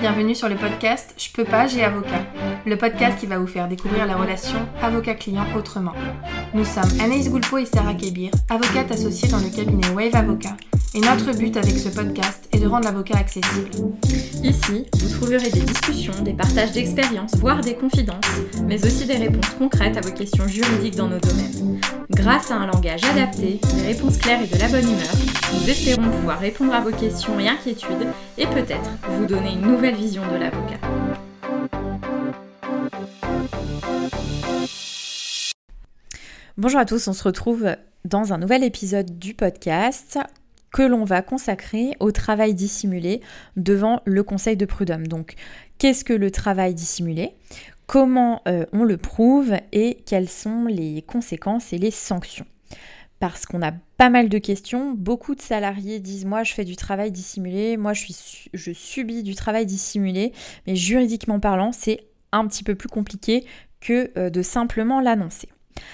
bienvenue sur le podcast Je peux pas, j'ai avocat. Le podcast qui va vous faire découvrir la relation avocat-client autrement. Nous sommes Anaïs Goulpo et Sarah Kébir, avocates associées dans le cabinet Wave Avocat. Et notre but avec ce podcast est de rendre l'avocat accessible. Ici, vous trouverez des discussions, des partages d'expériences, voire des confidences, mais aussi des réponses concrètes à vos questions juridiques dans nos domaines. Grâce à un langage adapté, des réponses claires et de la bonne humeur, nous espérons pouvoir répondre à vos questions et inquiétudes et peut-être vous donner une nouvelle vision de l'avocat. Bonjour à tous, on se retrouve dans un nouvel épisode du podcast que l'on va consacrer au travail dissimulé devant le Conseil de prud'homme. Donc, qu'est-ce que le travail dissimulé? Comment euh, on le prouve et quelles sont les conséquences et les sanctions? Parce qu'on a pas mal de questions. Beaucoup de salariés disent moi je fais du travail dissimulé, moi je, suis, je subis du travail dissimulé, mais juridiquement parlant c'est un petit peu plus compliqué que euh, de simplement l'annoncer.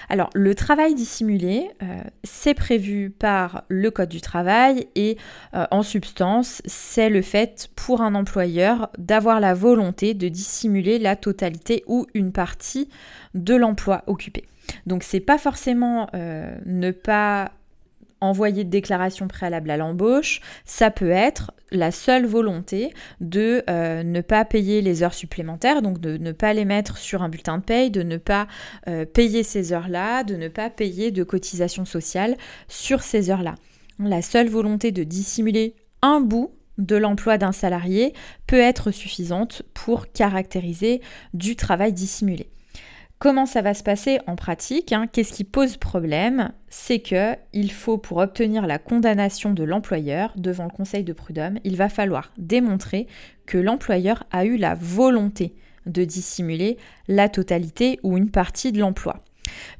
Alors, le travail dissimulé, euh, c'est prévu par le Code du travail et euh, en substance, c'est le fait pour un employeur d'avoir la volonté de dissimuler la totalité ou une partie de l'emploi occupé. Donc, c'est pas forcément euh, ne pas envoyer de déclaration préalable à l'embauche, ça peut être la seule volonté de euh, ne pas payer les heures supplémentaires, donc de ne pas les mettre sur un bulletin de paye, de ne pas euh, payer ces heures-là, de ne pas payer de cotisation sociale sur ces heures-là. La seule volonté de dissimuler un bout de l'emploi d'un salarié peut être suffisante pour caractériser du travail dissimulé. Comment ça va se passer en pratique hein Qu'est-ce qui pose problème C'est que il faut pour obtenir la condamnation de l'employeur devant le Conseil de prud'homme, il va falloir démontrer que l'employeur a eu la volonté de dissimuler la totalité ou une partie de l'emploi.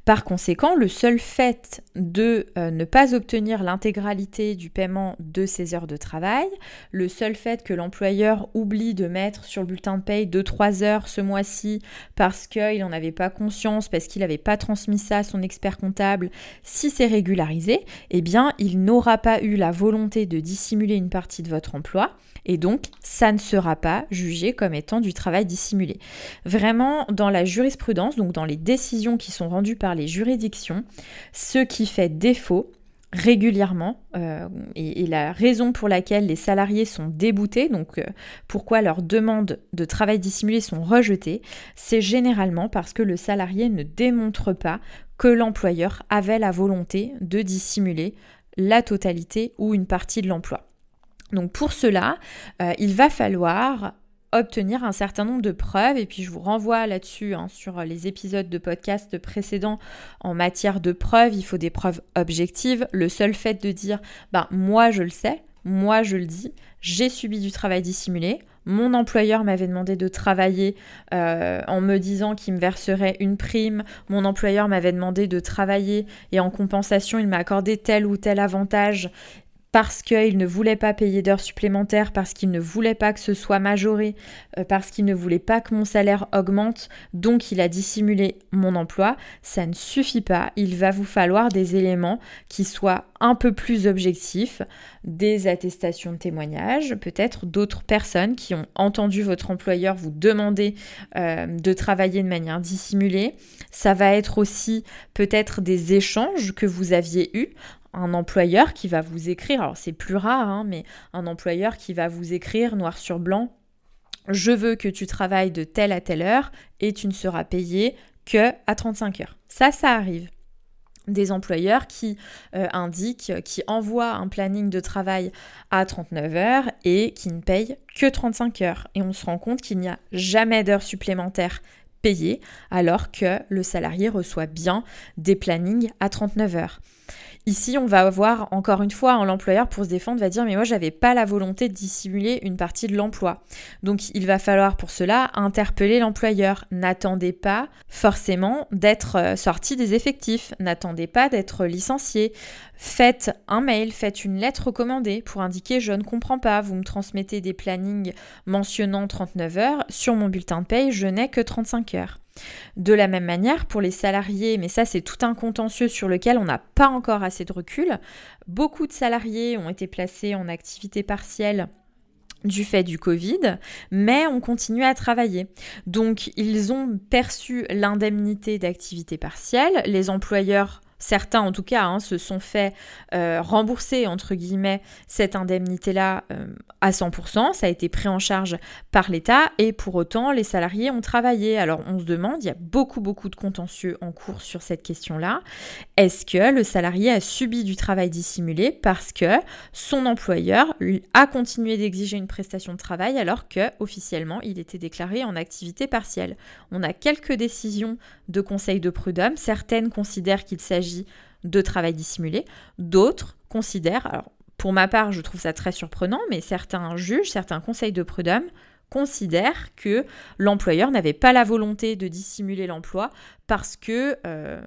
Par conséquent, le seul fait de euh, ne pas obtenir l'intégralité du paiement de ses heures de travail, le seul fait que l'employeur oublie de mettre sur le bulletin de paye 2-3 heures ce mois-ci parce qu'il n'en avait pas conscience, parce qu'il n'avait pas transmis ça à son expert comptable, si c'est régularisé, eh bien, il n'aura pas eu la volonté de dissimuler une partie de votre emploi et donc ça ne sera pas jugé comme étant du travail dissimulé. Vraiment, dans la jurisprudence, donc dans les décisions qui sont rendues par les juridictions, ce qui fait défaut, régulièrement euh, et, la raison pour laquelle les salariés sont déboutés, donc euh, pourquoi leurs demandes de travail dissimulé sont rejetées, c'est généralement parce que le salarié ne démontre pas que l'employeur avait la volonté de dissimuler la totalité ou une partie de l'emploi. Donc pour cela, euh, il va falloir obtenir un certain nombre de preuves, et puis je vous renvoie là-dessus hein, sur les épisodes de podcast précédents en matière de preuves, il faut des preuves objectives. Le seul fait de dire, ben moi je le sais, moi je le dis, j'ai subi du travail dissimulé, mon employeur m'avait demandé de travailler euh, en me disant qu'il me verserait une prime. Mon employeur m'avait demandé de travailler et en compensation, il m'a accordé tel ou tel avantage parce qu'il ne voulait pas payer d'heures supplémentaires, parce qu'il ne voulait pas que ce soit majoré, euh, parce qu'il ne voulait pas que mon salaire augmente, donc il a dissimulé mon emploi, ça ne suffit pas. Il va vous falloir des éléments qui soient un peu plus objectifs, des attestations de témoignage, peut-être d'autres personnes qui ont entendu votre employeur vous demander euh, de travailler de manière dissimulée. Ça va être aussi peut-être des échanges que vous aviez eus un employeur qui va vous écrire, alors c'est plus rare, hein, mais un employeur qui va vous écrire noir sur blanc, je veux que tu travailles de telle à telle heure et tu ne seras payé que à 35 heures. Ça, ça arrive. Des employeurs qui euh, indiquent, qui envoient un planning de travail à 39 heures et qui ne payent que 35 heures. Et on se rend compte qu'il n'y a jamais d'heures supplémentaires payées alors que le salarié reçoit bien des plannings à 39 heures. Ici, on va avoir encore une fois, l'employeur pour se défendre va dire mais moi j'avais pas la volonté de dissimuler une partie de l'emploi. Donc il va falloir pour cela interpeller l'employeur. N'attendez pas forcément d'être euh, sorti des effectifs, n'attendez pas d'être licencié. Faites un mail, faites une lettre recommandée pour indiquer je ne comprends pas, vous me transmettez des plannings mentionnant 39 heures, sur mon bulletin de paye je n'ai que 35 heures. De la même manière, pour les salariés, mais ça c'est tout un contentieux sur lequel on n'a pas encore assez de recul, beaucoup de salariés ont été placés en activité partielle du fait du Covid, mais on continue à travailler. Donc ils ont perçu l'indemnité d'activité partielle, les employeurs certains en tout cas, hein, se sont fait euh, rembourser, entre guillemets, cette indemnité-là euh, à 100%. Ça a été pris en charge par l'État et pour autant, les salariés ont travaillé. Alors on se demande, il y a beaucoup, beaucoup de contentieux en cours sur cette question-là. Est-ce que le salarié a subi du travail dissimulé parce que son employeur a continué d'exiger une prestation de travail alors que officiellement il était déclaré en activité partielle? On a quelques décisions de conseil de prud'homme. Certaines considèrent qu'il s'agit de travail dissimulé. D'autres considèrent, alors pour ma part je trouve ça très surprenant, mais certains juges, certains conseils de prud'homme considèrent que l'employeur n'avait pas la volonté de dissimuler l'emploi parce que, euh,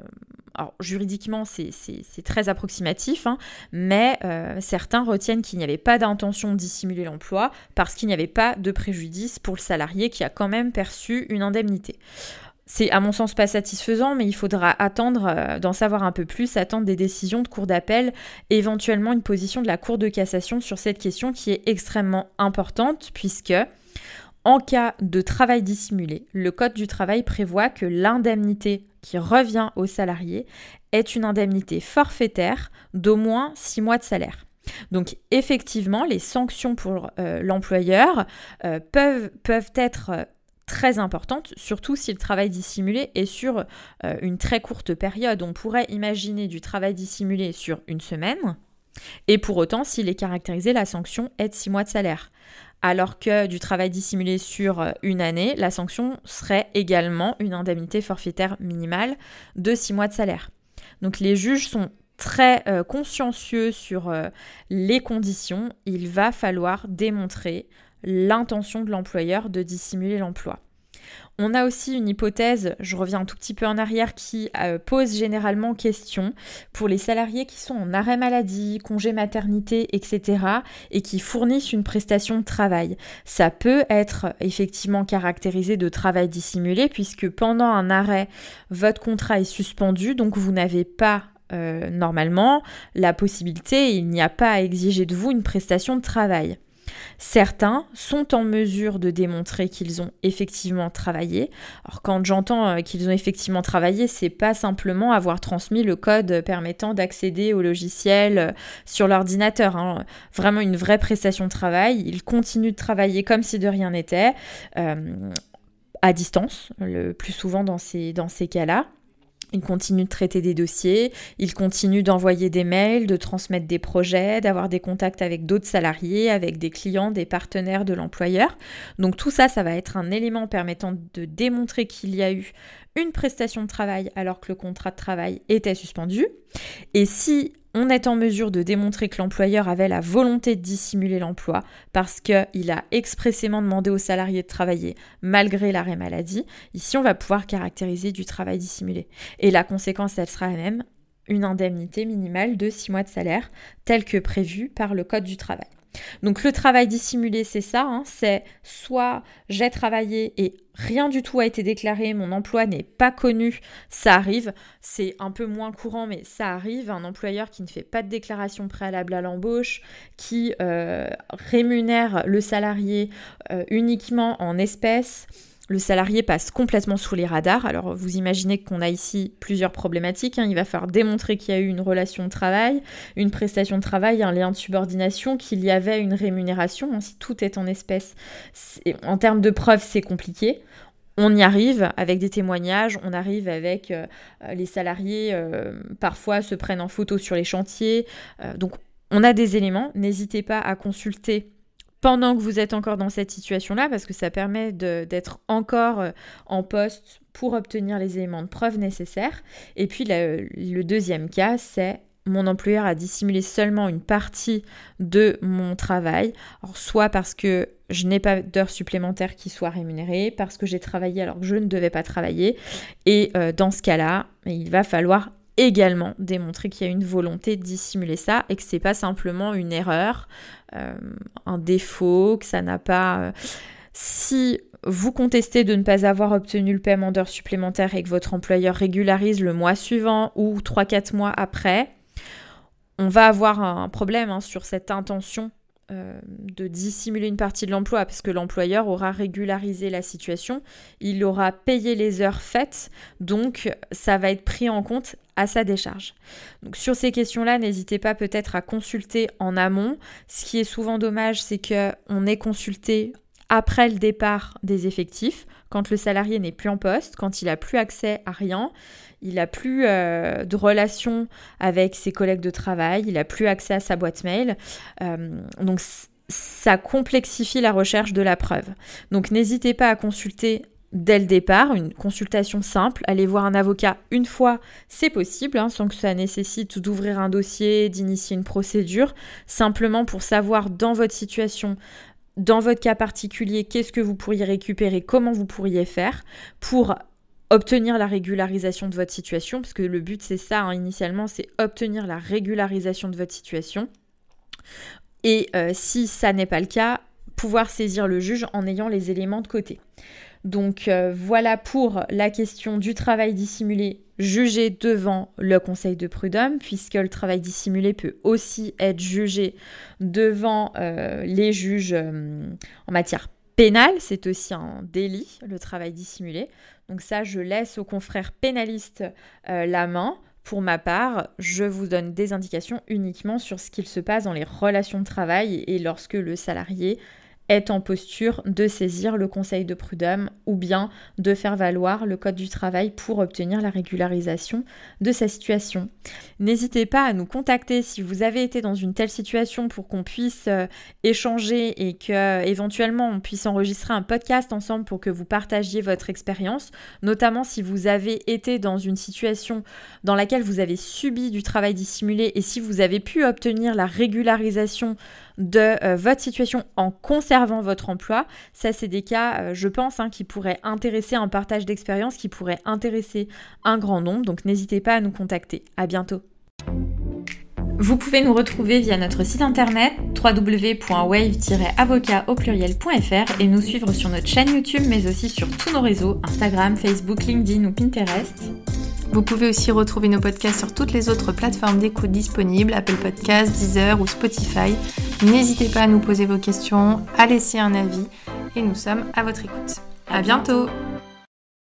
juridiquement c'est très approximatif, hein, mais euh, certains retiennent qu'il n'y avait pas d'intention de dissimuler l'emploi parce qu'il n'y avait pas de préjudice pour le salarié qui a quand même perçu une indemnité. C'est à mon sens pas satisfaisant, mais il faudra attendre euh, d'en savoir un peu plus, attendre des décisions de cour d'appel, éventuellement une position de la Cour de cassation sur cette question qui est extrêmement importante puisque en cas de travail dissimulé, le Code du travail prévoit que l'indemnité qui revient au salarié est une indemnité forfaitaire d'au moins 6 mois de salaire. Donc effectivement, les sanctions pour euh, l'employeur euh, peuvent être très importante, surtout si le travail dissimulé est sur euh, une très courte période. On pourrait imaginer du travail dissimulé sur une semaine, et pour autant, s'il est caractérisé, la sanction est de 6 mois de salaire. Alors que du travail dissimulé sur euh, une année, la sanction serait également une indemnité forfaitaire minimale de 6 mois de salaire. Donc les juges sont très euh, consciencieux sur les conditions. Il va falloir démontrer l'intention de l'employeur de dissimuler l'emploi. On a aussi une hypothèse, je reviens un tout petit peu en arrière, qui euh, pose généralement question pour les salariés qui sont en arrêt maladie, congé maternité, etc. et qui fournissent une prestation de travail. Ça peut être effectivement caractérisé de travail dissimulé puisque pendant un arrêt, votre contrat est suspendu, donc vous n'avez pas euh, normalement la possibilité, il n'y a pas à exiger de vous une prestation de travail. Certains sont en mesure de démontrer qu'ils ont effectivement travaillé. Alors quand j'entends euh, qu'ils ont effectivement travaillé, c'est pas simplement avoir transmis le code permettant d'accéder au logiciel euh, sur l'ordinateur. Hein. Vraiment une vraie prestation de travail. Ils continuent de travailler comme si de rien n'était. Euh, à distance, le plus souvent dans dans ces cas-là. Il continue de traiter des dossiers, il continue d'envoyer des mails, de transmettre des projets, d'avoir des contacts avec d'autres salariés, avec des clients, des partenaires de l'employeur. Donc tout ça, ça va être un élément permettant de démontrer qu'il y a eu une prestation de travail alors que le contrat de travail était suspendu. Et si on est en mesure de démontrer que l'employeur avait la volonté de dissimuler l'emploi parce qu'il a expressément demandé aux salariés de travailler malgré l'arrêt maladie. Ici, on va pouvoir caractériser du travail dissimulé. Et la conséquence, elle sera même, une indemnité minimale de 6 mois de salaire, telle que prévue par le Code du travail. Donc le travail dissimulé, c'est ça, hein. c'est soit j'ai travaillé et rien du tout a été déclaré, mon emploi n'est pas connu, ça arrive, c'est un peu moins courant, mais ça arrive, un employeur qui ne fait pas de déclaration préalable à l'embauche, qui euh, rémunère le salarié euh, uniquement en espèces, le salarié passe complètement sous les radars. Alors vous imaginez qu'on a ici plusieurs problématiques. Hein. Il va falloir démontrer qu'il y a eu une relation de travail, une prestation de travail, un lien de subordination, qu'il y avait une rémunération. Hein. Si tout est en espèces, en termes de preuves, c'est compliqué. On y arrive avec des témoignages, on arrive avec euh, les salariés, euh, parfois se prennent en photo sur les chantiers. Euh, donc on a des éléments. N'hésitez pas à consulter pendant que vous êtes encore dans cette situation-là, parce que ça permet d'être encore euh, en poste pour obtenir les éléments de preuve nécessaires. Et puis le, deuxième cas, c'est mon employeur a dissimulé seulement une partie de mon travail, soit parce que je n'ai pas d'heures supplémentaires qui soient rémunérées, parce que j'ai travaillé alors que je ne devais pas travailler. Et euh, dans ce cas-là, il va falloir également démontrer qu'il y a une volonté de dissimuler ça et que c'est pas simplement une erreur, euh, un défaut, que ça n'a pas. Euh, si vous contestez de ne pas avoir obtenu le paiement d'heures supplémentaires et que votre employeur régularise le mois suivant ou 3-4 mois après, on va avoir un problème hein, sur cette intention euh, de dissimuler une partie de l'emploi parce que l'employeur aura régularisé la situation, il aura payé les heures faites, donc ça va être pris en compte à sa décharge. Donc sur ces questions-là, n'hésitez pas peut-être à consulter en amont. Ce qui est souvent dommage, c'est que on est consulté après le départ des effectifs, quand le salarié n'est plus en poste, quand il n'a plus accès à rien, il n'a plus euh, de relation avec ses collègues de travail, il n'a plus accès à sa boîte mail. Euh, donc ça complexifie la recherche de la preuve. Donc n'hésitez pas à consulter dès le départ, une consultation simple, aller voir un avocat une fois, c'est possible, hein, sans que ça nécessite d'ouvrir un dossier, d'initier une procédure, simplement pour savoir dans votre situation, dans votre cas particulier, qu'est-ce que vous pourriez récupérer, comment vous pourriez faire pour obtenir la régularisation de votre situation, parce que le but c'est ça, hein, initialement, c'est obtenir la régularisation de votre situation. Et euh, si ça n'est pas le cas, pouvoir saisir le juge en ayant les éléments de côté. Donc euh, voilà pour la question du travail dissimulé jugé devant le conseil de prud'homme, puisque le travail dissimulé peut aussi être jugé devant euh, les juges en matière pénale. C'est aussi un délit, le travail dissimulé. Donc ça, je laisse aux confrères pénalistes euh, la main. Pour ma part, je vous donne des indications uniquement sur ce qu'il se passe dans les relations de travail et lorsque le salarié est en posture de saisir le conseil de prud'homme ou bien de faire valoir le code du travail pour obtenir la régularisation de sa situation. N'hésitez pas à nous contacter si vous avez été dans une telle situation pour qu'on puisse euh, échanger et que éventuellement on puisse enregistrer un podcast ensemble pour que vous partagiez votre expérience, notamment si vous avez été dans une situation dans laquelle vous avez subi du travail dissimulé et si vous avez pu obtenir la régularisation de euh, votre situation en conservant votre emploi. Ça, c'est des cas, euh, je pense, hein, qui pourraient intéresser un partage d'expérience, qui pourraient intéresser un grand nombre. Donc n'hésitez pas à nous contacter. À bientôt. Vous pouvez nous retrouver via notre site internet www.wave-avocat au pluriel.fr et nous suivre sur notre chaîne YouTube mais aussi sur tous nos réseaux Instagram, Facebook, LinkedIn ou Pinterest. Vous pouvez aussi retrouver nos podcasts sur toutes les autres plateformes d'écoute disponibles, Apple Podcasts, Deezer ou Spotify. N'hésitez pas à nous poser vos questions, à laisser un avis et nous sommes à votre écoute. À bientôt